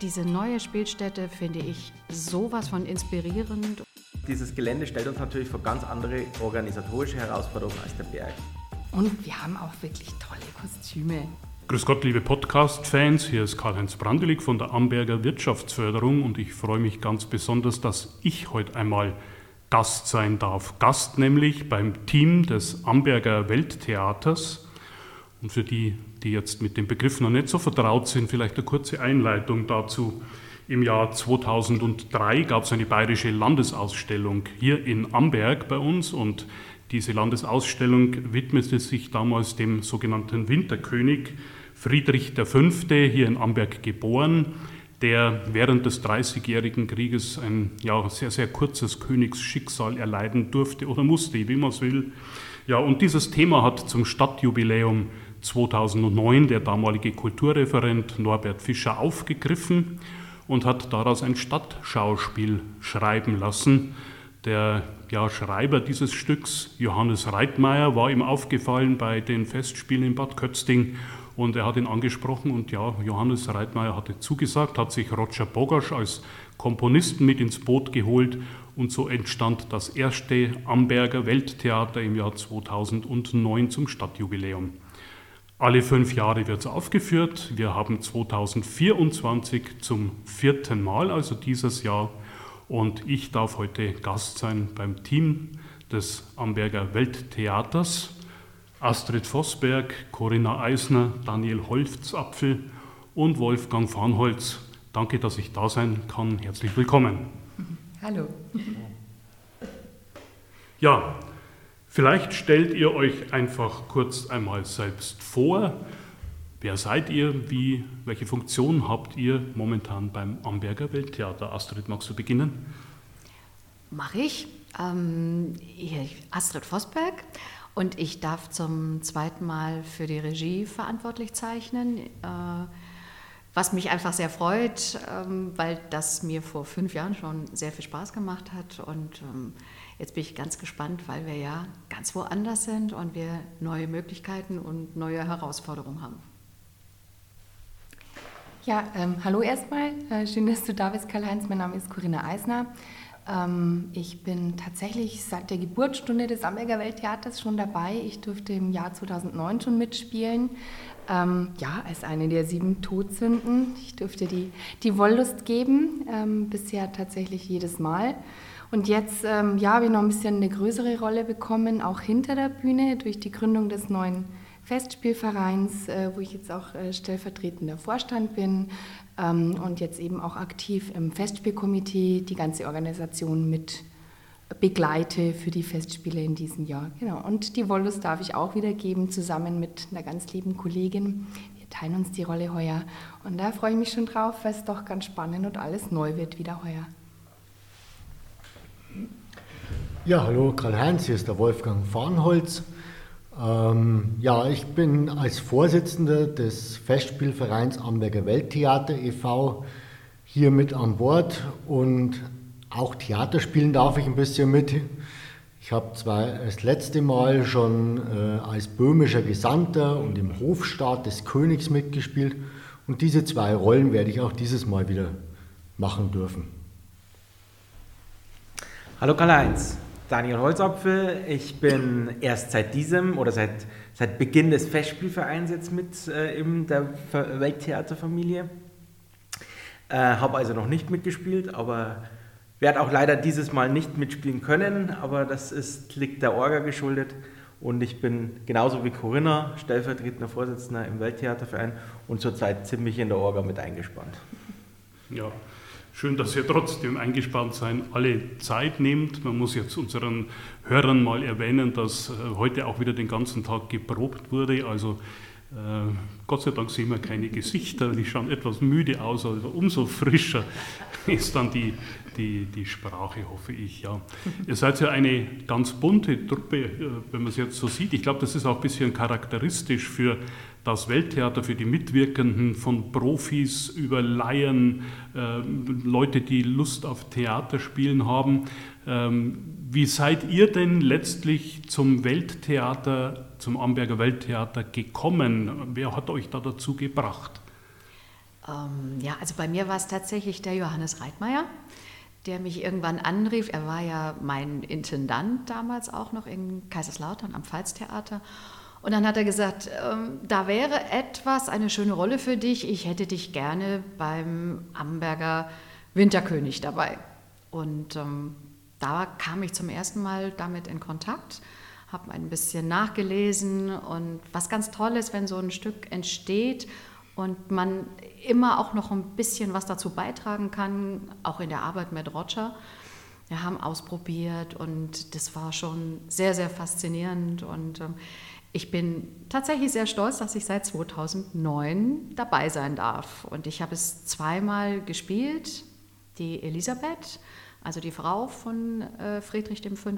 Diese neue Spielstätte finde ich sowas von inspirierend. Dieses Gelände stellt uns natürlich vor ganz andere organisatorische Herausforderungen als der Berg. Und wir haben auch wirklich tolle Kostüme. Grüß Gott, liebe Podcast-Fans, hier ist Karl-Heinz Brandelig von der Amberger Wirtschaftsförderung und ich freue mich ganz besonders, dass ich heute einmal Gast sein darf. Gast nämlich beim Team des Amberger Welttheaters. Und für die, die jetzt mit dem Begriff noch nicht so vertraut sind, vielleicht eine kurze Einleitung dazu. Im Jahr 2003 gab es eine bayerische Landesausstellung hier in Amberg bei uns und diese Landesausstellung widmete sich damals dem sogenannten Winterkönig Friedrich V., hier in Amberg geboren, der während des Dreißigjährigen Krieges ein ja, sehr, sehr kurzes Königsschicksal erleiden durfte oder musste, wie man es will. Ja, und dieses Thema hat zum Stadtjubiläum 2009 der damalige Kulturreferent Norbert Fischer aufgegriffen und hat daraus ein Stadtschauspiel schreiben lassen. Der ja, Schreiber dieses Stücks, Johannes Reitmeier, war ihm aufgefallen bei den Festspielen in Bad Kötzting und er hat ihn angesprochen und ja, Johannes Reitmeier hatte zugesagt, hat sich Roger Bogasch als Komponisten mit ins Boot geholt und so entstand das erste Amberger Welttheater im Jahr 2009 zum Stadtjubiläum. Alle fünf Jahre wird es aufgeführt. Wir haben 2024 zum vierten Mal, also dieses Jahr. Und ich darf heute Gast sein beim Team des Amberger Welttheaters. Astrid Vossberg, Corinna Eisner, Daniel Holzapfel und Wolfgang Farnholz. Danke, dass ich da sein kann. Herzlich willkommen. Hallo. Ja, Vielleicht stellt ihr euch einfach kurz einmal selbst vor. Wer seid ihr? Wie, welche Funktion habt ihr momentan beim Amberger Welttheater? Astrid, magst du beginnen? Mache ich. Ähm, Astrid Vosberg und ich darf zum zweiten Mal für die Regie verantwortlich zeichnen. Äh, was mich einfach sehr freut, ähm, weil das mir vor fünf Jahren schon sehr viel Spaß gemacht hat und ähm, Jetzt bin ich ganz gespannt, weil wir ja ganz woanders sind und wir neue Möglichkeiten und neue Herausforderungen haben. Ja, ähm, hallo erstmal. Äh, schön, dass du da bist, Karl-Heinz. Mein Name ist Corinna Eisner. Ähm, ich bin tatsächlich seit der Geburtsstunde des Amberger Welttheaters schon dabei. Ich durfte im Jahr 2009 schon mitspielen. Ähm, ja, als eine der sieben Todsünden. Ich durfte die, die Wollust geben, ähm, bisher tatsächlich jedes Mal. Und jetzt ähm, ja, habe ich noch ein bisschen eine größere Rolle bekommen, auch hinter der Bühne durch die Gründung des neuen Festspielvereins, äh, wo ich jetzt auch äh, stellvertretender Vorstand bin und jetzt eben auch aktiv im Festspielkomitee die ganze Organisation mit begleite für die Festspiele in diesem Jahr. Genau. Und die Wollust darf ich auch wiedergeben, zusammen mit einer ganz lieben Kollegin. Wir teilen uns die Rolle heuer. Und da freue ich mich schon drauf, weil es doch ganz spannend und alles neu wird wieder heuer. Ja, hallo Karl-Heinz, hier ist der Wolfgang Farnholz. Ähm, ja, ich bin als Vorsitzender des Festspielvereins Amberger Welttheater e.V. hier mit an Bord und auch Theater spielen darf ich ein bisschen mit. Ich habe zwar das letzte Mal schon äh, als böhmischer Gesandter und im Hofstaat des Königs mitgespielt und diese zwei Rollen werde ich auch dieses Mal wieder machen dürfen. Hallo Karl-Heinz, Daniel Holzapfel. Ich bin erst seit diesem oder seit, seit Beginn des Festspielvereins jetzt mit äh, in der Welttheaterfamilie. Äh, Habe also noch nicht mitgespielt, aber werde auch leider dieses Mal nicht mitspielen können. Aber das ist, liegt der Orga geschuldet. Und ich bin genauso wie Corinna stellvertretender Vorsitzender im Welttheaterverein und zurzeit ziemlich in der Orga mit eingespannt. Ja, Schön, dass ihr trotzdem eingespannt sein alle Zeit nehmt. Man muss jetzt unseren Hörern mal erwähnen, dass äh, heute auch wieder den ganzen Tag geprobt wurde. Also äh, Gott sei Dank sehen wir keine Gesichter, die schauen etwas müde aus, also umso frischer ist dann die, die, die Sprache, hoffe ich. Ja. Ihr seid ja eine ganz bunte Truppe, äh, wenn man es jetzt so sieht. Ich glaube, das ist auch ein bisschen charakteristisch für das Welttheater für die Mitwirkenden von Profis über Laien, äh, Leute, die Lust auf Theaterspielen haben. Ähm, wie seid ihr denn letztlich zum Welttheater, zum Amberger Welttheater gekommen? Wer hat euch da dazu gebracht? Ähm, ja, also bei mir war es tatsächlich der Johannes Reitmeier, der mich irgendwann anrief. Er war ja mein Intendant damals auch noch in Kaiserslautern am Pfalztheater. Und dann hat er gesagt, ähm, da wäre etwas, eine schöne Rolle für dich. Ich hätte dich gerne beim Amberger Winterkönig dabei. Und ähm, da kam ich zum ersten Mal damit in Kontakt, habe ein bisschen nachgelesen und was ganz toll ist, wenn so ein Stück entsteht und man immer auch noch ein bisschen was dazu beitragen kann, auch in der Arbeit mit Roger. Wir haben ausprobiert und das war schon sehr, sehr faszinierend und ähm, ich bin tatsächlich sehr stolz, dass ich seit 2009 dabei sein darf. Und ich habe es zweimal gespielt, die Elisabeth, also die Frau von äh, Friedrich V.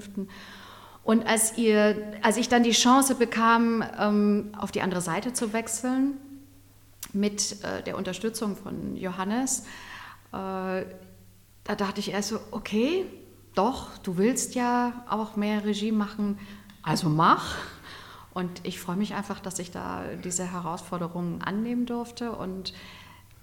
Und als, ihr, als ich dann die Chance bekam, ähm, auf die andere Seite zu wechseln, mit äh, der Unterstützung von Johannes, äh, da dachte ich erst so, okay, doch, du willst ja auch mehr Regie machen, also mach. Und ich freue mich einfach, dass ich da diese Herausforderungen annehmen durfte. Und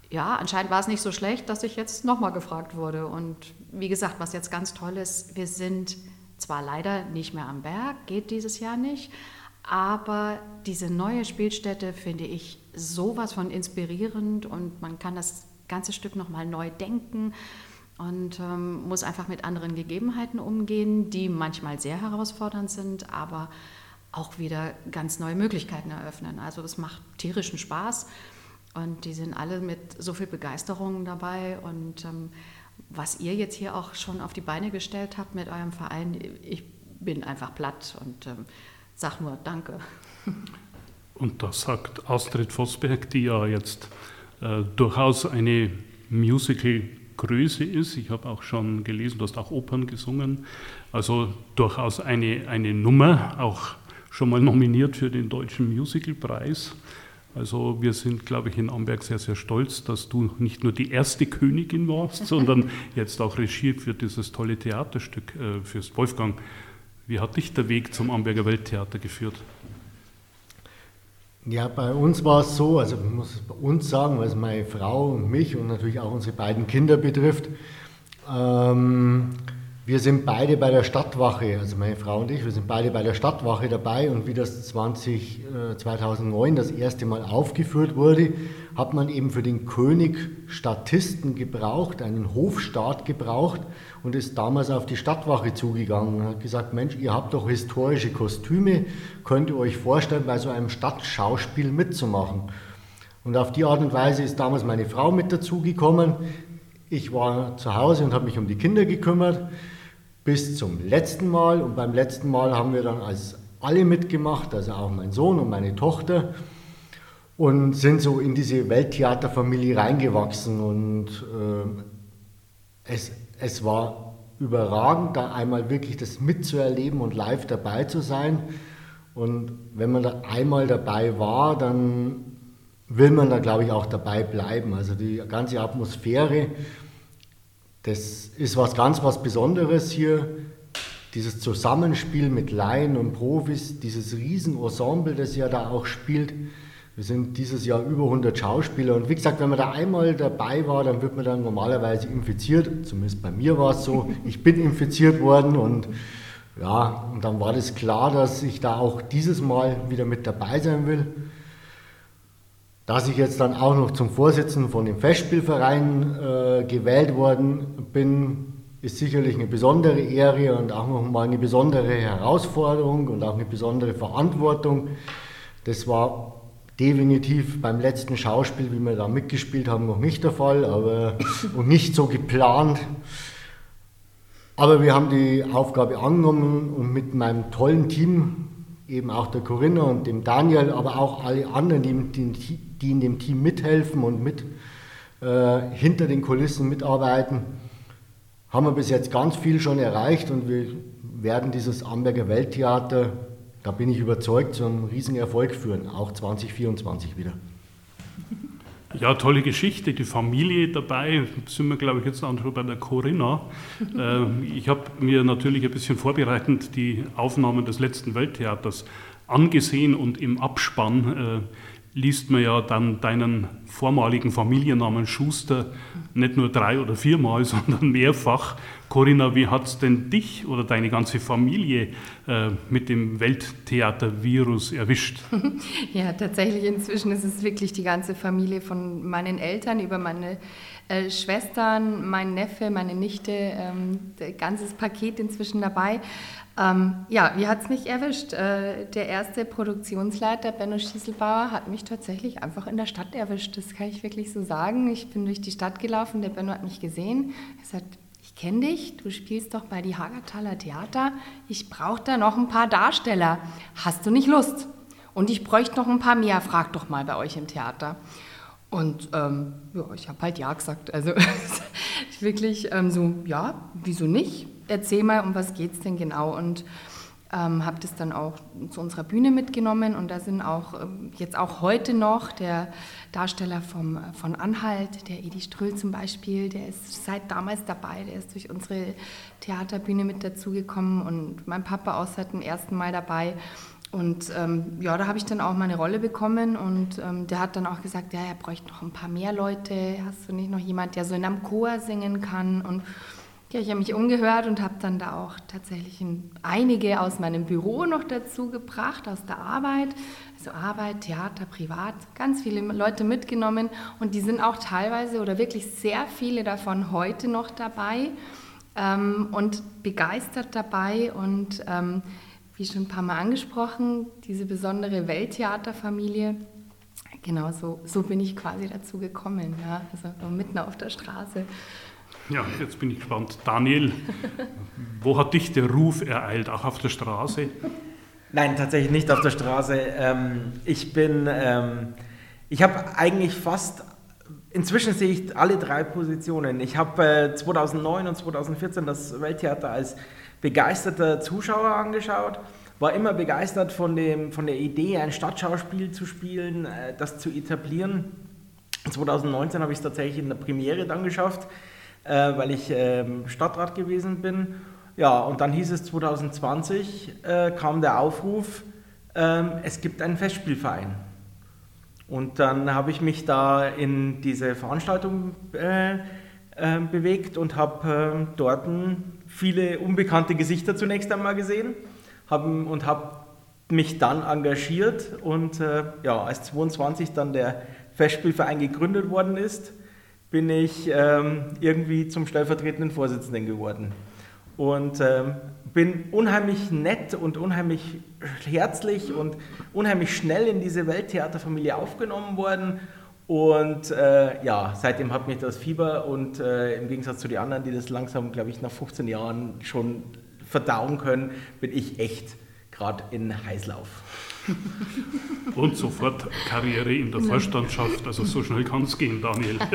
ja, anscheinend war es nicht so schlecht, dass ich jetzt nochmal gefragt wurde. Und wie gesagt, was jetzt ganz toll ist, wir sind zwar leider nicht mehr am Berg, geht dieses Jahr nicht, aber diese neue Spielstätte finde ich sowas von inspirierend und man kann das ganze Stück nochmal neu denken und ähm, muss einfach mit anderen Gegebenheiten umgehen, die manchmal sehr herausfordernd sind, aber auch wieder ganz neue Möglichkeiten eröffnen. Also das macht tierischen Spaß und die sind alle mit so viel Begeisterung dabei und ähm, was ihr jetzt hier auch schon auf die Beine gestellt habt mit eurem Verein, ich bin einfach platt und ähm, Sag nur Danke. Und das sagt Astrid Vosberg, die ja jetzt äh, durchaus eine Musical-Größe ist. Ich habe auch schon gelesen, du hast auch Opern gesungen. Also durchaus eine, eine Nummer, auch schon mal nominiert für den Deutschen Musicalpreis. Also wir sind, glaube ich, in Amberg sehr, sehr stolz, dass du nicht nur die erste Königin warst, sondern jetzt auch Regie für dieses tolle Theaterstück äh, fürs Wolfgang wie hat dich der Weg zum Amberger Welttheater geführt? Ja, bei uns war es so, also ich muss es bei uns sagen, weil es meine Frau und mich und natürlich auch unsere beiden Kinder betrifft. Ähm, wir sind beide bei der Stadtwache, also meine Frau und ich, wir sind beide bei der Stadtwache dabei und wie das 20, äh, 2009 das erste Mal aufgeführt wurde, hat man eben für den König Statisten gebraucht, einen Hofstaat gebraucht und ist damals auf die Stadtwache zugegangen und hat gesagt, Mensch, ihr habt doch historische Kostüme, könnt ihr euch vorstellen, bei so einem Stadtschauspiel mitzumachen? Und auf die Art und Weise ist damals meine Frau mit dazugekommen. Ich war zu Hause und habe mich um die Kinder gekümmert bis zum letzten Mal. Und beim letzten Mal haben wir dann als alle mitgemacht, also auch mein Sohn und meine Tochter, und sind so in diese Welttheaterfamilie reingewachsen. Und äh, es, es war überragend, da einmal wirklich das mitzuerleben und live dabei zu sein. Und wenn man da einmal dabei war, dann will man da, glaube ich, auch dabei bleiben. Also die ganze Atmosphäre das ist was ganz was Besonderes hier. Dieses Zusammenspiel mit Laien und Profis, dieses Riesenensemble, das ja da auch spielt. Wir sind dieses Jahr über 100 Schauspieler und wie gesagt, wenn man da einmal dabei war, dann wird man dann normalerweise infiziert. Zumindest bei mir war es so. Ich bin infiziert worden und ja, und dann war das klar, dass ich da auch dieses Mal wieder mit dabei sein will. Dass ich jetzt dann auch noch zum Vorsitzenden von dem Festspielverein äh, gewählt worden bin, ist sicherlich eine besondere Ehre und auch nochmal eine besondere Herausforderung und auch eine besondere Verantwortung. Das war definitiv beim letzten Schauspiel, wie wir da mitgespielt haben, noch nicht der Fall aber, und nicht so geplant. Aber wir haben die Aufgabe angenommen und mit meinem tollen Team, eben auch der Corinna und dem Daniel, aber auch alle anderen, die, die, die in dem Team mithelfen und mit äh, hinter den Kulissen mitarbeiten, haben wir bis jetzt ganz viel schon erreicht und wir werden dieses Amberger Welttheater, da bin ich überzeugt, zu einem Riesenerfolg führen, auch 2024 wieder. Ja, tolle Geschichte. Die Familie dabei, sind wir, glaube ich, jetzt auch bei der Corinna. Ähm, ich habe mir natürlich ein bisschen vorbereitend die Aufnahmen des letzten Welttheaters angesehen und im Abspann äh, liest man ja dann deinen vormaligen Familiennamen Schuster nicht nur drei oder viermal, sondern mehrfach. Corinna, wie hat es denn dich oder deine ganze Familie äh, mit dem Welttheater-Virus erwischt? Ja, tatsächlich inzwischen ist es wirklich die ganze Familie von meinen Eltern über meine äh, Schwestern, mein Neffe, meine Nichte, ähm, ganzes Paket inzwischen dabei. Ähm, ja, wie hat es mich erwischt? Äh, der erste Produktionsleiter, Benno Schieselbauer, hat mich tatsächlich einfach in der Stadt erwischt. Das kann ich wirklich so sagen. Ich bin durch die Stadt gelaufen, der Benno hat mich gesehen. Er sagt, ich kenne dich, du spielst doch bei die Hagertaler Theater. Ich brauche da noch ein paar Darsteller. Hast du nicht Lust? Und ich bräuchte noch ein paar mehr. Frag doch mal bei euch im Theater. Und ähm, ja, ich habe halt ja gesagt. Also wirklich ähm, so, ja, wieso nicht? Erzähl mal, um was geht es denn genau? Und ähm, habe das dann auch zu unserer Bühne mitgenommen und da sind auch ähm, jetzt auch heute noch der Darsteller vom, von Anhalt, der Edi Ströll zum Beispiel, der ist seit damals dabei, der ist durch unsere Theaterbühne mit dazugekommen und mein Papa auch seit dem ersten Mal dabei. Und ähm, ja, da habe ich dann auch meine Rolle bekommen und ähm, der hat dann auch gesagt, ja, er bräuchte noch ein paar mehr Leute. Hast du nicht noch jemand, der so in einem Chor singen kann? Und ja, ich habe mich umgehört und habe dann da auch tatsächlich einige aus meinem Büro noch dazu gebracht, aus der Arbeit. Also Arbeit, Theater, Privat, ganz viele Leute mitgenommen und die sind auch teilweise oder wirklich sehr viele davon heute noch dabei ähm, und begeistert dabei und ähm, wie schon ein paar Mal angesprochen, diese besondere Welttheaterfamilie. Genau so, so bin ich quasi dazu gekommen, ja, also mitten auf der Straße. Ja, jetzt bin ich gespannt. Daniel, wo hat dich der Ruf ereilt? Auch auf der Straße? Nein, tatsächlich nicht auf der Straße. Ähm, ich bin, ähm, ich habe eigentlich fast, inzwischen sehe ich alle drei Positionen. Ich habe 2009 und 2014 das Welttheater als begeisterter Zuschauer angeschaut, war immer begeistert von, dem, von der Idee, ein Stadtschauspiel zu spielen, äh, das zu etablieren. 2019 habe ich es tatsächlich in der Premiere dann geschafft, äh, weil ich ähm, Stadtrat gewesen bin. Ja, und dann hieß es 2020, äh, kam der Aufruf, ähm, es gibt einen Festspielverein. Und dann habe ich mich da in diese Veranstaltung bewegt und habe äh, dort viele unbekannte Gesichter zunächst einmal gesehen haben, und habe mich dann engagiert und äh, ja, als 22 dann der Festspielverein gegründet worden ist, bin ich ähm, irgendwie zum stellvertretenden Vorsitzenden geworden. Und ähm, bin unheimlich nett und unheimlich herzlich und unheimlich schnell in diese Welttheaterfamilie aufgenommen worden und äh, ja, seitdem hat mich das Fieber und äh, im Gegensatz zu den anderen, die das langsam, glaube ich, nach 15 Jahren schon verdauen können, bin ich echt gerade in Heißlauf. Und sofort Karriere in der Vorstandschaft, also so schnell kann es gehen, Daniel.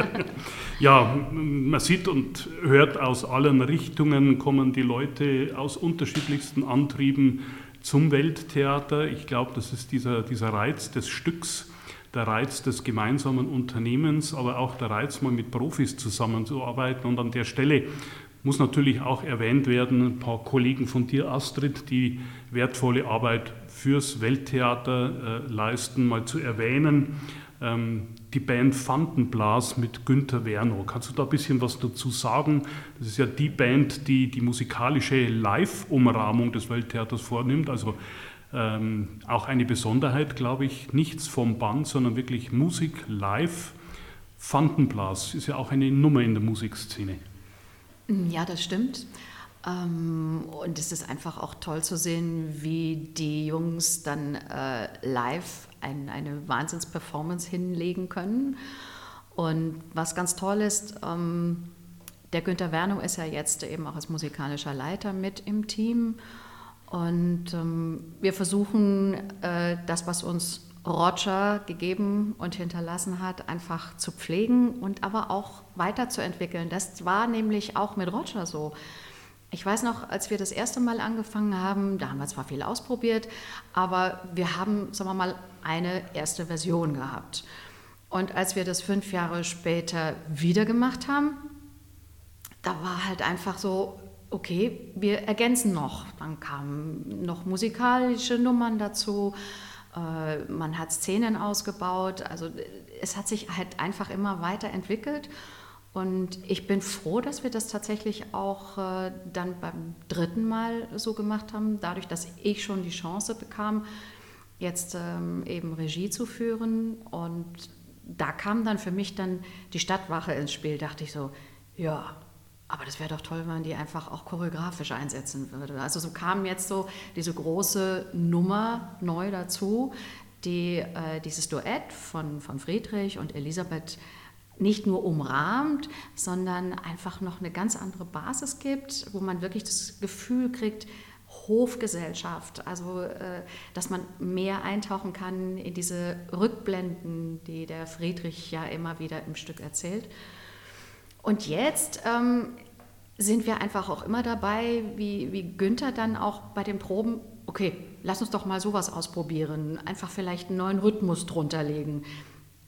Ja, man sieht und hört aus allen Richtungen kommen die Leute aus unterschiedlichsten Antrieben zum Welttheater. Ich glaube, das ist dieser, dieser Reiz des Stücks, der Reiz des gemeinsamen Unternehmens, aber auch der Reiz, mal mit Profis zusammenzuarbeiten. Und an der Stelle muss natürlich auch erwähnt werden, ein paar Kollegen von dir, Astrid, die wertvolle Arbeit fürs Welttheater äh, leisten, mal zu erwähnen. Ähm, die Band Fantenblas mit Günter Werno. Kannst du da ein bisschen was dazu sagen? Das ist ja die Band, die die musikalische Live-Umrahmung des Welttheaters vornimmt. Also ähm, auch eine Besonderheit, glaube ich, nichts vom Band, sondern wirklich Musik live. Fantenblas ist ja auch eine Nummer in der Musikszene. Ja, das stimmt. Ähm, und es ist einfach auch toll zu sehen, wie die Jungs dann äh, live ein, eine Wahnsinnsperformance hinlegen können. Und was ganz toll ist, ähm, der Günther Werno ist ja jetzt eben auch als musikalischer Leiter mit im Team. Und ähm, wir versuchen, äh, das, was uns Roger gegeben und hinterlassen hat, einfach zu pflegen und aber auch weiterzuentwickeln. Das war nämlich auch mit Roger so. Ich weiß noch, als wir das erste Mal angefangen haben, da haben wir zwar viel ausprobiert, aber wir haben, sagen wir mal, eine erste Version gehabt. Und als wir das fünf Jahre später wieder gemacht haben, da war halt einfach so, okay, wir ergänzen noch. Dann kamen noch musikalische Nummern dazu. Äh, man hat Szenen ausgebaut. Also es hat sich halt einfach immer weiterentwickelt. Und ich bin froh, dass wir das tatsächlich auch äh, dann beim dritten Mal so gemacht haben, dadurch, dass ich schon die Chance bekam, jetzt ähm, eben Regie zu führen. Und da kam dann für mich dann die Stadtwache ins Spiel. Dachte ich so, ja, aber das wäre doch toll, wenn man die einfach auch choreografisch einsetzen würde. Also so kam jetzt so diese große Nummer neu dazu, die äh, dieses Duett von, von Friedrich und Elisabeth nicht nur umrahmt, sondern einfach noch eine ganz andere Basis gibt, wo man wirklich das Gefühl kriegt, Hofgesellschaft, also äh, dass man mehr eintauchen kann in diese Rückblenden, die der Friedrich ja immer wieder im Stück erzählt. Und jetzt ähm, sind wir einfach auch immer dabei, wie, wie Günther dann auch bei den Proben, okay, lass uns doch mal sowas ausprobieren, einfach vielleicht einen neuen Rhythmus drunter legen.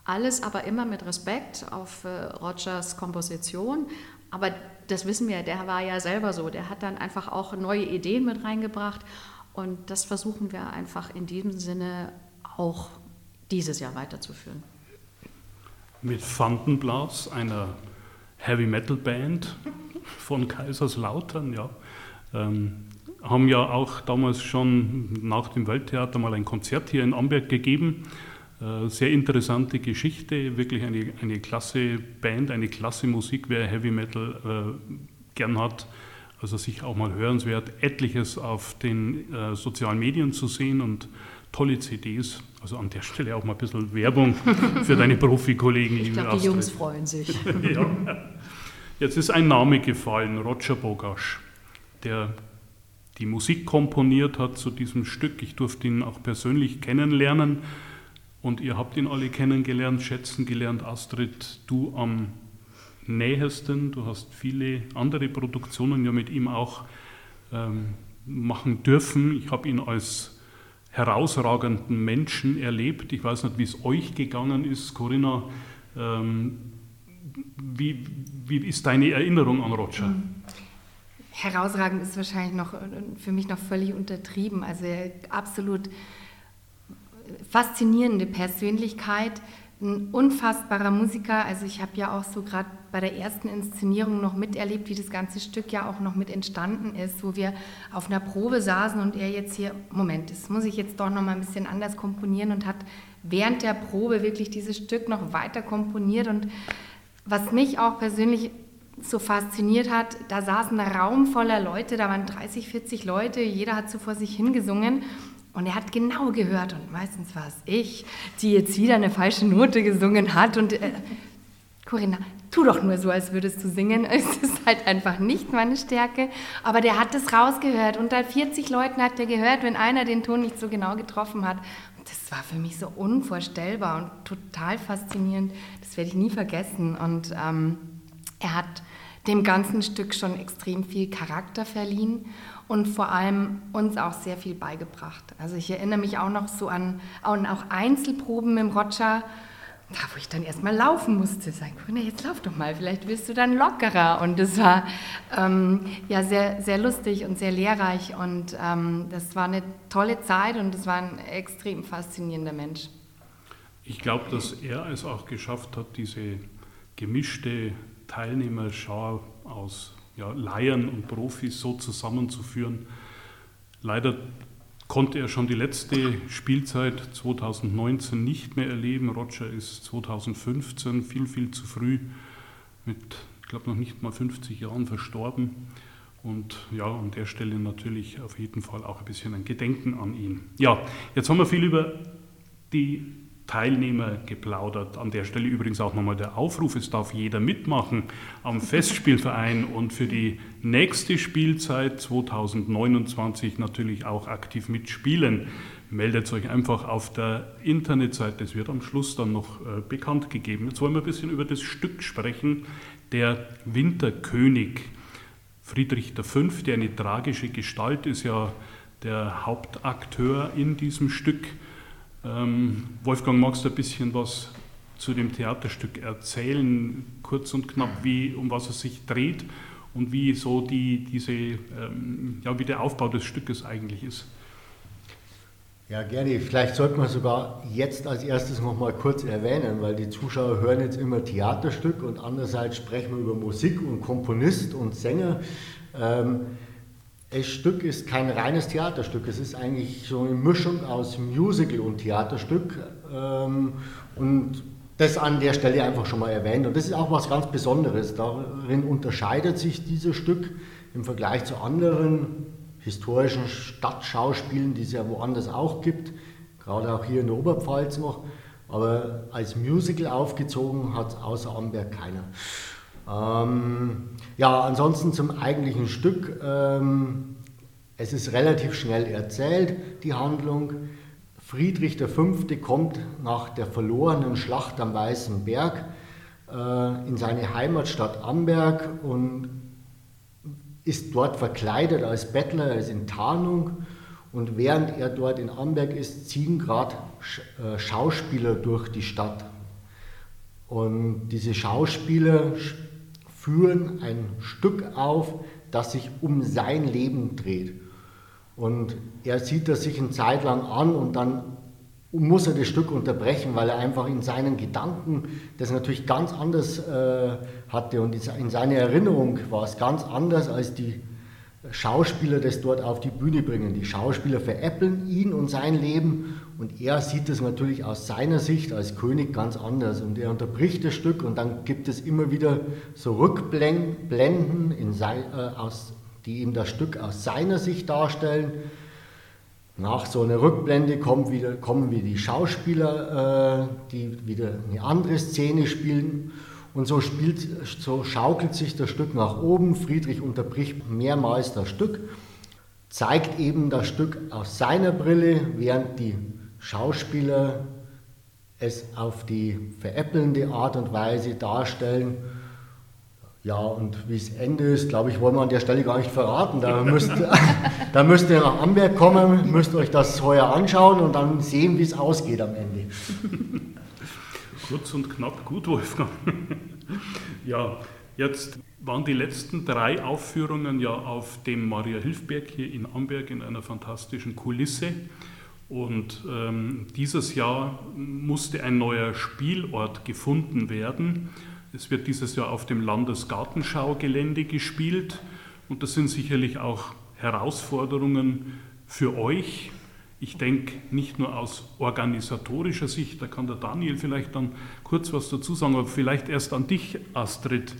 Alles aber immer mit Respekt auf äh, Rogers Komposition. Aber das wissen wir, der war ja selber so. Der hat dann einfach auch neue Ideen mit reingebracht. Und das versuchen wir einfach in diesem Sinne auch dieses Jahr weiterzuführen. Mit Fandenblas, einer Heavy Metal Band von Kaiserslautern, ja. Ähm, haben ja auch damals schon nach dem Welttheater mal ein Konzert hier in Amberg gegeben. Äh, sehr interessante Geschichte, wirklich eine, eine klasse Band, eine klasse Musik, wer Heavy Metal äh, gern hat. Also sich auch mal hörenswert, etliches auf den äh, sozialen Medien zu sehen und tolle CDs. Also an der Stelle auch mal ein bisschen Werbung für deine Profikollegen. Ich glaube, die Jungs freuen sich. ja. Jetzt ist ein Name gefallen, Roger Bogasch, der die Musik komponiert hat zu diesem Stück. Ich durfte ihn auch persönlich kennenlernen und ihr habt ihn alle kennengelernt, schätzen gelernt. Astrid, du am nähesten, du hast viele andere Produktionen ja mit ihm auch ähm, machen dürfen. Ich habe ihn als herausragenden Menschen erlebt. Ich weiß nicht, wie es euch gegangen ist, Corinna. Ähm, wie, wie ist deine Erinnerung an Roger? Mhm. Herausragend ist wahrscheinlich noch für mich noch völlig untertrieben. Also absolut faszinierende Persönlichkeit, ein unfassbarer Musiker. Also ich habe ja auch so gerade bei der ersten Inszenierung noch miterlebt, wie das ganze Stück ja auch noch mit entstanden ist, wo wir auf einer Probe saßen und er jetzt hier, Moment, das muss ich jetzt doch noch mal ein bisschen anders komponieren und hat während der Probe wirklich dieses Stück noch weiter komponiert und was mich auch persönlich so fasziniert hat, da saß ein Raum voller Leute, da waren 30, 40 Leute, jeder hat so vor sich hingesungen und er hat genau gehört und meistens war es ich, die jetzt wieder eine falsche Note gesungen hat und äh, Corinna, tu doch nur so, als würdest du singen. Es ist halt einfach nicht meine Stärke. Aber der hat es rausgehört. Unter 40 Leuten hat er gehört, wenn einer den Ton nicht so genau getroffen hat. Und das war für mich so unvorstellbar und total faszinierend. Das werde ich nie vergessen. Und ähm, er hat dem ganzen Stück schon extrem viel Charakter verliehen und vor allem uns auch sehr viel beigebracht. Also ich erinnere mich auch noch so an, an auch Einzelproben im Roger, da wo ich dann erstmal laufen musste, sagen, jetzt lauf doch mal, vielleicht wirst du dann lockerer. Und das war ähm, ja sehr, sehr lustig und sehr lehrreich und ähm, das war eine tolle Zeit und es war ein extrem faszinierender Mensch. Ich glaube, dass er es auch geschafft hat, diese gemischte Teilnehmerschau aus ja, Laien und Profis so zusammenzuführen. Leider konnte er schon die letzte Spielzeit 2019 nicht mehr erleben. Roger ist 2015 viel, viel zu früh mit, ich glaube, noch nicht mal 50 Jahren verstorben. Und ja, an der Stelle natürlich auf jeden Fall auch ein bisschen ein Gedenken an ihn. Ja, jetzt haben wir viel über die Teilnehmer geplaudert. An der Stelle übrigens auch nochmal der Aufruf, es darf jeder mitmachen am Festspielverein und für die nächste Spielzeit 2029 natürlich auch aktiv mitspielen. Meldet euch einfach auf der Internetseite, es wird am Schluss dann noch äh, bekannt gegeben. Jetzt wollen wir ein bisschen über das Stück sprechen, der Winterkönig. Friedrich V., der eine tragische Gestalt ist, ja der Hauptakteur in diesem Stück. Ähm, Wolfgang, magst du ein bisschen was zu dem Theaterstück erzählen, kurz und knapp, wie, um was es sich dreht und wie so die, diese, ähm, ja, wie der Aufbau des Stückes eigentlich ist? Ja, gerne. Vielleicht sollte man sogar jetzt als erstes noch mal kurz erwähnen, weil die Zuschauer hören jetzt immer Theaterstück und andererseits sprechen wir über Musik und Komponist und Sänger. Ähm, das Stück ist kein reines Theaterstück, es ist eigentlich so eine Mischung aus Musical und Theaterstück. Ähm, und das an der Stelle einfach schon mal erwähnt. Und das ist auch was ganz Besonderes. Darin unterscheidet sich dieses Stück im Vergleich zu anderen historischen Stadtschauspielen, die es ja woanders auch gibt, gerade auch hier in der Oberpfalz noch. Aber als Musical aufgezogen hat es außer Amberg keiner. Ähm, ja, ansonsten zum eigentlichen Stück. Ähm, es ist relativ schnell erzählt, die Handlung. Friedrich V. kommt nach der verlorenen Schlacht am Weißen Berg äh, in seine Heimatstadt Amberg und ist dort verkleidet als Bettler, er ist in Tarnung. Und während er dort in Amberg ist, ziehen gerade äh, Schauspieler durch die Stadt. Und diese Schauspieler führen ein Stück auf, das sich um sein Leben dreht. Und er sieht das sich eine Zeit lang an und dann muss er das Stück unterbrechen, weil er einfach in seinen Gedanken das natürlich ganz anders äh, hatte und in seiner Erinnerung war es ganz anders, als die Schauspieler das dort auf die Bühne bringen. Die Schauspieler veräppeln ihn und sein Leben und er sieht das natürlich aus seiner Sicht als König ganz anders und er unterbricht das Stück und dann gibt es immer wieder so Rückblenden, in sein, äh, aus, die ihm das Stück aus seiner Sicht darstellen nach so einer Rückblende kommen wieder, kommen wieder die Schauspieler, äh, die wieder eine andere Szene spielen. Und so, spielt, so schaukelt sich das Stück nach oben. Friedrich unterbricht mehrmals das Stück, zeigt eben das Stück aus seiner Brille, während die Schauspieler es auf die veräppelnde Art und Weise darstellen. Ja, und wie es Ende ist, glaube ich, wollen wir an der Stelle gar nicht verraten. Da müsst, da müsst ihr nach Amberg kommen, müsst euch das heuer anschauen und dann sehen, wie es ausgeht am Ende. Kurz und knapp gut, Wolfgang. ja, jetzt waren die letzten drei Aufführungen ja auf dem Maria Hilfberg hier in Amberg in einer fantastischen Kulisse. Und ähm, dieses Jahr musste ein neuer Spielort gefunden werden. Es wird dieses Jahr auf dem Landesgartenschaugelände gespielt und das sind sicherlich auch Herausforderungen für euch. Ich denke nicht nur aus organisatorischer Sicht, da kann der Daniel vielleicht dann kurz was dazu sagen, aber vielleicht erst an dich, Astrid.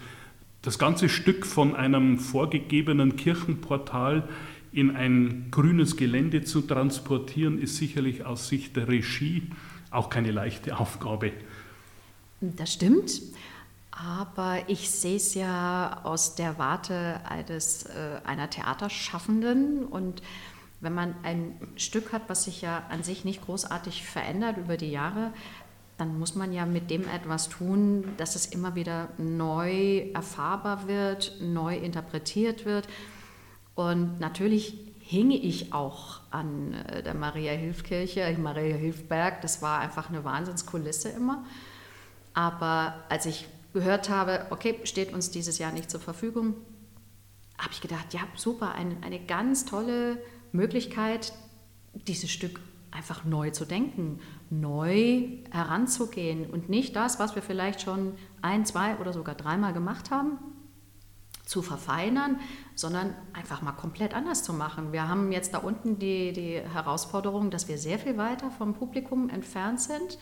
Das ganze Stück von einem vorgegebenen Kirchenportal in ein grünes Gelände zu transportieren, ist sicherlich aus Sicht der Regie auch keine leichte Aufgabe. Das stimmt. Aber ich sehe es ja aus der Warte eines, äh, einer Theaterschaffenden und wenn man ein Stück hat, was sich ja an sich nicht großartig verändert über die Jahre, dann muss man ja mit dem etwas tun, dass es immer wieder neu erfahrbar wird, neu interpretiert wird. Und natürlich hinge ich auch an äh, der Maria Hilfkirche, Maria Hilfberg, das war einfach eine Wahnsinnskulisse immer. Aber als ich gehört habe, okay, steht uns dieses Jahr nicht zur Verfügung, habe ich gedacht, ja, super, eine, eine ganz tolle Möglichkeit, dieses Stück einfach neu zu denken, neu heranzugehen und nicht das, was wir vielleicht schon ein, zwei oder sogar dreimal gemacht haben, zu verfeinern, sondern einfach mal komplett anders zu machen. Wir haben jetzt da unten die, die Herausforderung, dass wir sehr viel weiter vom Publikum entfernt sind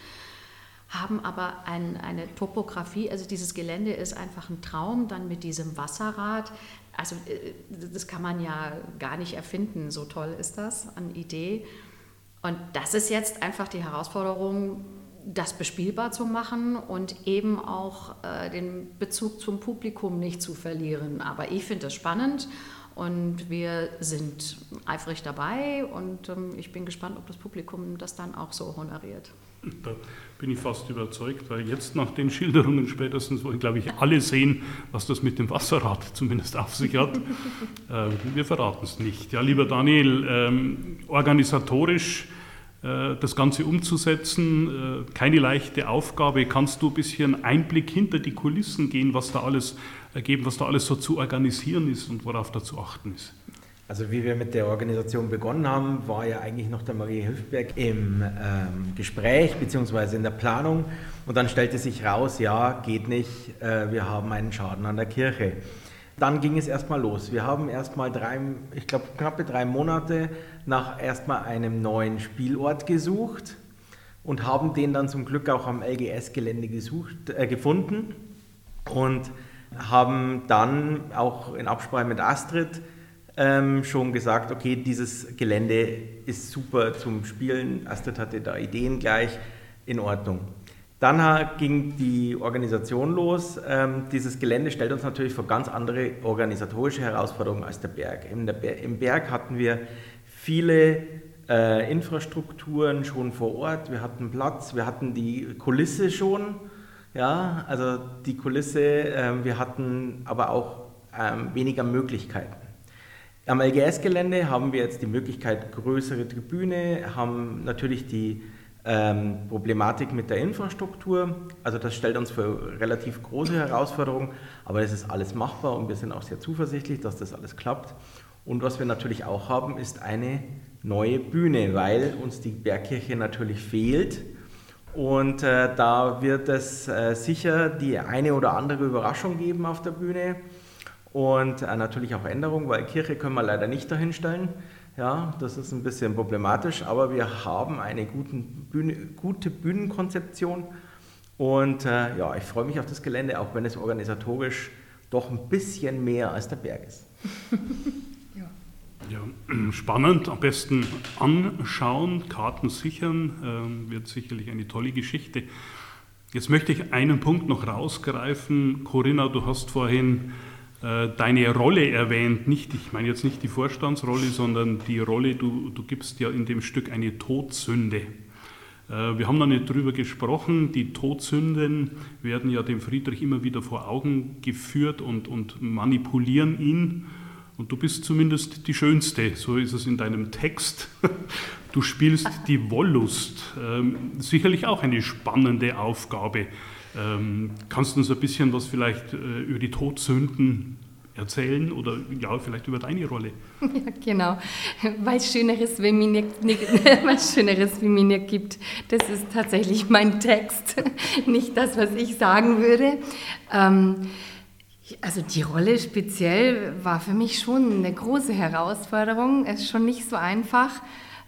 haben aber ein, eine Topografie, also dieses Gelände ist einfach ein Traum, dann mit diesem Wasserrad. Also äh, das kann man ja gar nicht erfinden, so toll ist das an Idee. Und das ist jetzt einfach die Herausforderung, das bespielbar zu machen und eben auch äh, den Bezug zum Publikum nicht zu verlieren. Aber ich finde das spannend und wir sind eifrig dabei und ähm, ich bin gespannt, ob das Publikum das dann auch so honoriert. Da bin ich fast überzeugt, weil jetzt nach den Schilderungen spätestens wollen, glaube ich, alle sehen, was das mit dem Wasserrad zumindest auf sich hat. äh, wir verraten es nicht. Ja, lieber Daniel, ähm, organisatorisch äh, das Ganze umzusetzen, äh, keine leichte Aufgabe. Kannst du ein bisschen Einblick hinter die Kulissen gehen, was da alles ergeben, was da alles so zu organisieren ist und worauf da zu achten ist? Also wie wir mit der Organisation begonnen haben, war ja eigentlich noch der Marie Hilfberg im ähm, Gespräch bzw. in der Planung und dann stellte sich raus, ja, geht nicht, äh, wir haben einen Schaden an der Kirche. Dann ging es erstmal los. Wir haben erstmal drei, ich glaube knappe drei Monate nach erstmal einem neuen Spielort gesucht und haben den dann zum Glück auch am LGS-Gelände äh, gefunden und haben dann auch in Absprache mit Astrid ähm, schon gesagt, okay, dieses Gelände ist super zum Spielen. Astrid hatte da Ideen gleich, in Ordnung. Dann ging die Organisation los. Ähm, dieses Gelände stellt uns natürlich vor ganz andere organisatorische Herausforderungen als der Berg. Im Berg hatten wir viele äh, Infrastrukturen schon vor Ort, wir hatten Platz, wir hatten die Kulisse schon, ja, also die Kulisse, äh, wir hatten aber auch ähm, weniger Möglichkeiten. Am LGS-Gelände haben wir jetzt die Möglichkeit, größere Tribüne, haben natürlich die ähm, Problematik mit der Infrastruktur. Also das stellt uns für relativ große Herausforderungen, aber es ist alles machbar und wir sind auch sehr zuversichtlich, dass das alles klappt. Und was wir natürlich auch haben, ist eine neue Bühne, weil uns die Bergkirche natürlich fehlt. Und äh, da wird es äh, sicher die eine oder andere Überraschung geben auf der Bühne und äh, natürlich auch Änderungen, weil Kirche können wir leider nicht dahinstellen. Ja, das ist ein bisschen problematisch, aber wir haben eine Bühne, gute Bühnenkonzeption und äh, ja, ich freue mich auf das Gelände, auch wenn es organisatorisch doch ein bisschen mehr als der Berg ist. ja. ja. spannend. Am besten anschauen, Karten sichern, äh, wird sicherlich eine tolle Geschichte. Jetzt möchte ich einen Punkt noch rausgreifen. Corinna, du hast vorhin deine Rolle erwähnt, nicht, ich meine jetzt nicht die Vorstandsrolle, sondern die Rolle, du, du gibst ja in dem Stück eine Todsünde. Äh, wir haben noch nicht drüber gesprochen, die Todsünden werden ja dem Friedrich immer wieder vor Augen geführt und, und manipulieren ihn. Und du bist zumindest die Schönste, so ist es in deinem Text. Du spielst die Wollust. Ähm, sicherlich auch eine spannende Aufgabe. Ähm, kannst du uns ein bisschen was vielleicht äh, über die Todsünden erzählen oder ja, vielleicht über deine Rolle? Ja, genau. Weil es Schöneres, wie mir nicht, Schöneres wie mir nicht gibt. Das ist tatsächlich mein Text, nicht das, was ich sagen würde. Ähm, also die Rolle speziell war für mich schon eine große Herausforderung. Es ist schon nicht so einfach.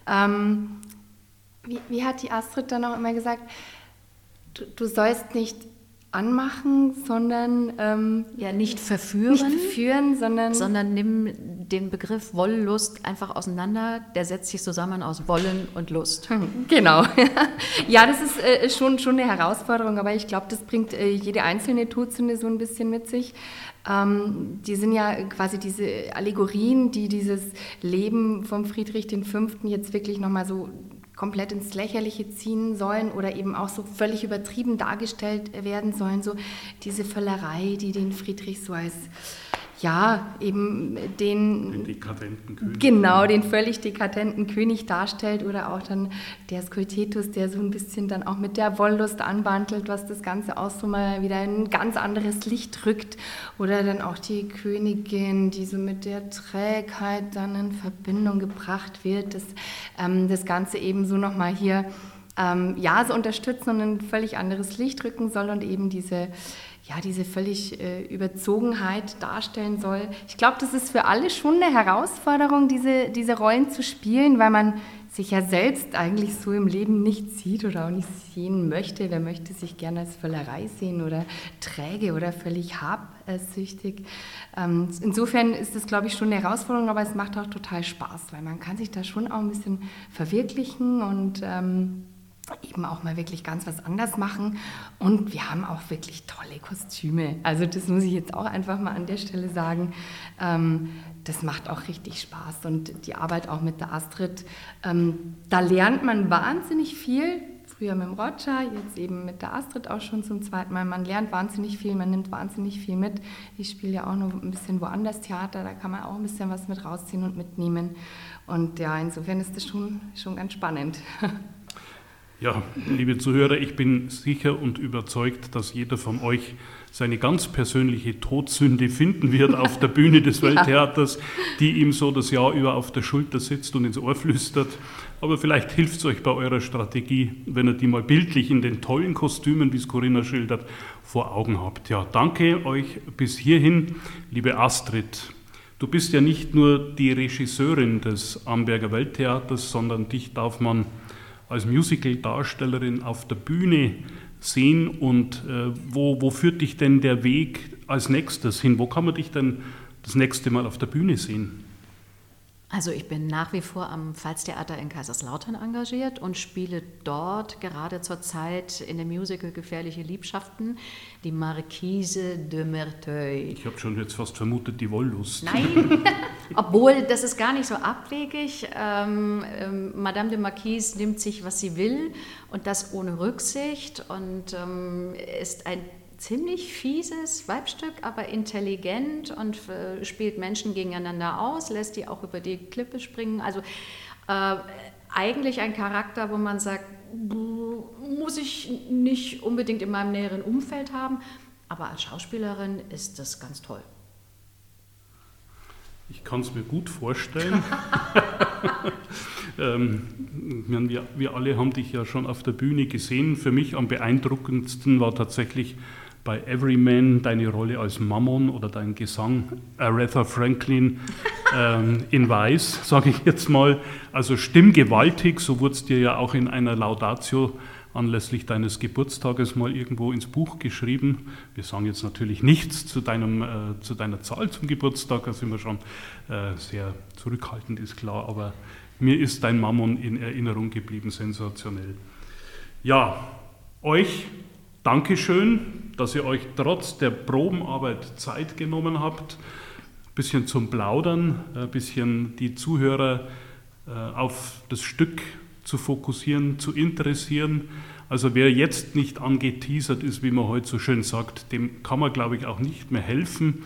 Ähm, wie, wie hat die Astrid dann auch immer gesagt? Du, du sollst nicht anmachen, sondern ähm, ja nicht verführen, nicht verführen, sondern sondern nimm den Begriff Wollust einfach auseinander. Der setzt sich zusammen aus Wollen und Lust. Genau. ja, das ist äh, schon schon eine Herausforderung, aber ich glaube, das bringt äh, jede einzelne Todsünde so ein bisschen mit sich. Ähm, die sind ja quasi diese Allegorien, die dieses Leben vom Friedrich V. jetzt wirklich nochmal so komplett ins Lächerliche ziehen sollen oder eben auch so völlig übertrieben dargestellt werden sollen. So diese Völlerei, die den Friedrich so als ja, eben den, den dekadenten König. Genau, den völlig dekadenten König darstellt oder auch dann der Skultetus, der so ein bisschen dann auch mit der Wollust anbandelt, was das Ganze auch so mal wieder in ein ganz anderes Licht rückt. Oder dann auch die Königin, die so mit der Trägheit dann in Verbindung gebracht wird, dass ähm, das Ganze eben so nochmal hier ähm, ja, so unterstützen und ein völlig anderes Licht rücken soll und eben diese ja, diese völlig äh, Überzogenheit darstellen soll. Ich glaube, das ist für alle schon eine Herausforderung, diese, diese Rollen zu spielen, weil man sich ja selbst eigentlich so im Leben nicht sieht oder auch nicht sehen möchte. Wer möchte sich gerne als Völlerei sehen oder träge oder völlig habsüchtig? Ähm, insofern ist das, glaube ich, schon eine Herausforderung, aber es macht auch total Spaß, weil man kann sich da schon auch ein bisschen verwirklichen und ähm, eben auch mal wirklich ganz was anders machen. Und wir haben auch wirklich tolle Kostüme. Also das muss ich jetzt auch einfach mal an der Stelle sagen. Ähm, das macht auch richtig Spaß. Und die Arbeit auch mit der Astrid, ähm, da lernt man wahnsinnig viel. Früher mit dem Roger, jetzt eben mit der Astrid auch schon zum zweiten Mal. Man lernt wahnsinnig viel, man nimmt wahnsinnig viel mit. Ich spiele ja auch noch ein bisschen woanders Theater, da kann man auch ein bisschen was mit rausziehen und mitnehmen. Und ja, insofern ist das schon, schon ganz spannend. Ja, liebe Zuhörer, ich bin sicher und überzeugt, dass jeder von euch seine ganz persönliche Todsünde finden wird auf der Bühne des Welttheaters, die ihm so das Jahr über auf der Schulter sitzt und ins Ohr flüstert. Aber vielleicht hilft es euch bei eurer Strategie, wenn ihr die mal bildlich in den tollen Kostümen, wie es Corinna schildert, vor Augen habt. Ja, danke euch bis hierhin, liebe Astrid. Du bist ja nicht nur die Regisseurin des Amberger Welttheaters, sondern dich darf man als Musical-Darstellerin auf der Bühne sehen und äh, wo, wo führt dich denn der Weg als nächstes hin? Wo kann man dich denn das nächste Mal auf der Bühne sehen? Also ich bin nach wie vor am Pfalztheater in Kaiserslautern engagiert und spiele dort gerade zur Zeit in dem Musical Gefährliche Liebschaften die Marquise de Merteuil. Ich habe schon jetzt fast vermutet, die Wollust. Nein, obwohl das ist gar nicht so abwegig. Ähm, ähm, Madame de Marquise nimmt sich, was sie will und das ohne Rücksicht und ähm, ist ein ziemlich fieses Weibstück, aber intelligent und äh, spielt Menschen gegeneinander aus, lässt die auch über die Klippe springen. Also äh, eigentlich ein Charakter, wo man sagt, muss ich nicht unbedingt in meinem näheren Umfeld haben, aber als Schauspielerin ist das ganz toll. Ich kann es mir gut vorstellen. ähm, wir, wir alle haben dich ja schon auf der Bühne gesehen. Für mich am beeindruckendsten war tatsächlich bei Everyman deine Rolle als Mammon oder dein Gesang Aretha Franklin ähm, in Weiß, sage ich jetzt mal. Also stimmgewaltig, so wurde es dir ja auch in einer Laudatio anlässlich deines Geburtstages mal irgendwo ins Buch geschrieben. Wir sagen jetzt natürlich nichts zu, deinem, äh, zu deiner Zahl zum Geburtstag, da sind wir schon äh, sehr zurückhaltend, ist klar, aber mir ist dein Mammon in Erinnerung geblieben, sensationell. Ja, euch Dankeschön, dass ihr euch trotz der Probenarbeit Zeit genommen habt, ein bisschen zum Plaudern, ein bisschen die Zuhörer äh, auf das Stück zu fokussieren, zu interessieren. Also wer jetzt nicht angeteasert ist, wie man heute so schön sagt, dem kann man, glaube ich, auch nicht mehr helfen.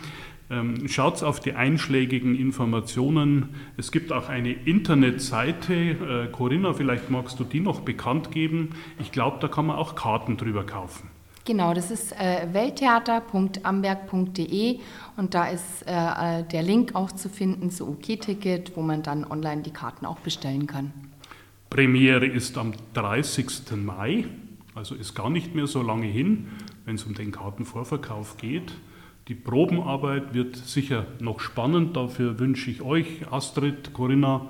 Ähm, Schaut auf die einschlägigen Informationen. Es gibt auch eine Internetseite. Äh, Corinna, vielleicht magst du die noch bekannt geben. Ich glaube, da kann man auch Karten drüber kaufen. Genau, das ist äh, welttheater.amberg.de und da ist äh, äh, der Link auch zu finden zu OK-Ticket, wo man dann online die Karten auch bestellen kann. Premiere ist am 30. Mai, also ist gar nicht mehr so lange hin, wenn es um den Kartenvorverkauf geht. Die Probenarbeit wird sicher noch spannend. Dafür wünsche ich euch, Astrid, Corinna,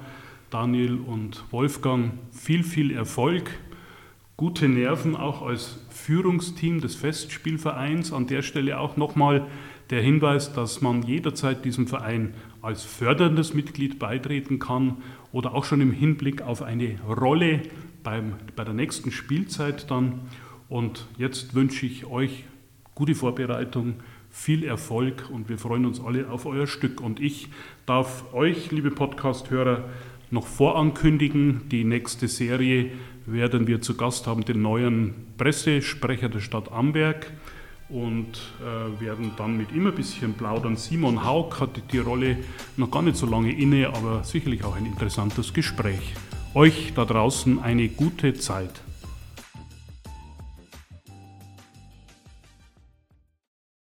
Daniel und Wolfgang, viel, viel Erfolg, gute Nerven auch als Führungsteam des Festspielvereins. An der Stelle auch nochmal der Hinweis, dass man jederzeit diesem Verein als förderndes Mitglied beitreten kann oder auch schon im Hinblick auf eine Rolle beim, bei der nächsten Spielzeit dann. Und jetzt wünsche ich euch gute Vorbereitung viel Erfolg und wir freuen uns alle auf euer Stück. Und ich darf euch, liebe Podcast-Hörer, noch vorankündigen, die nächste Serie werden wir zu Gast haben, den neuen Pressesprecher der Stadt Amberg und äh, werden dann mit ihm ein bisschen plaudern. Simon Haug hatte die Rolle noch gar nicht so lange inne, aber sicherlich auch ein interessantes Gespräch. Euch da draußen eine gute Zeit.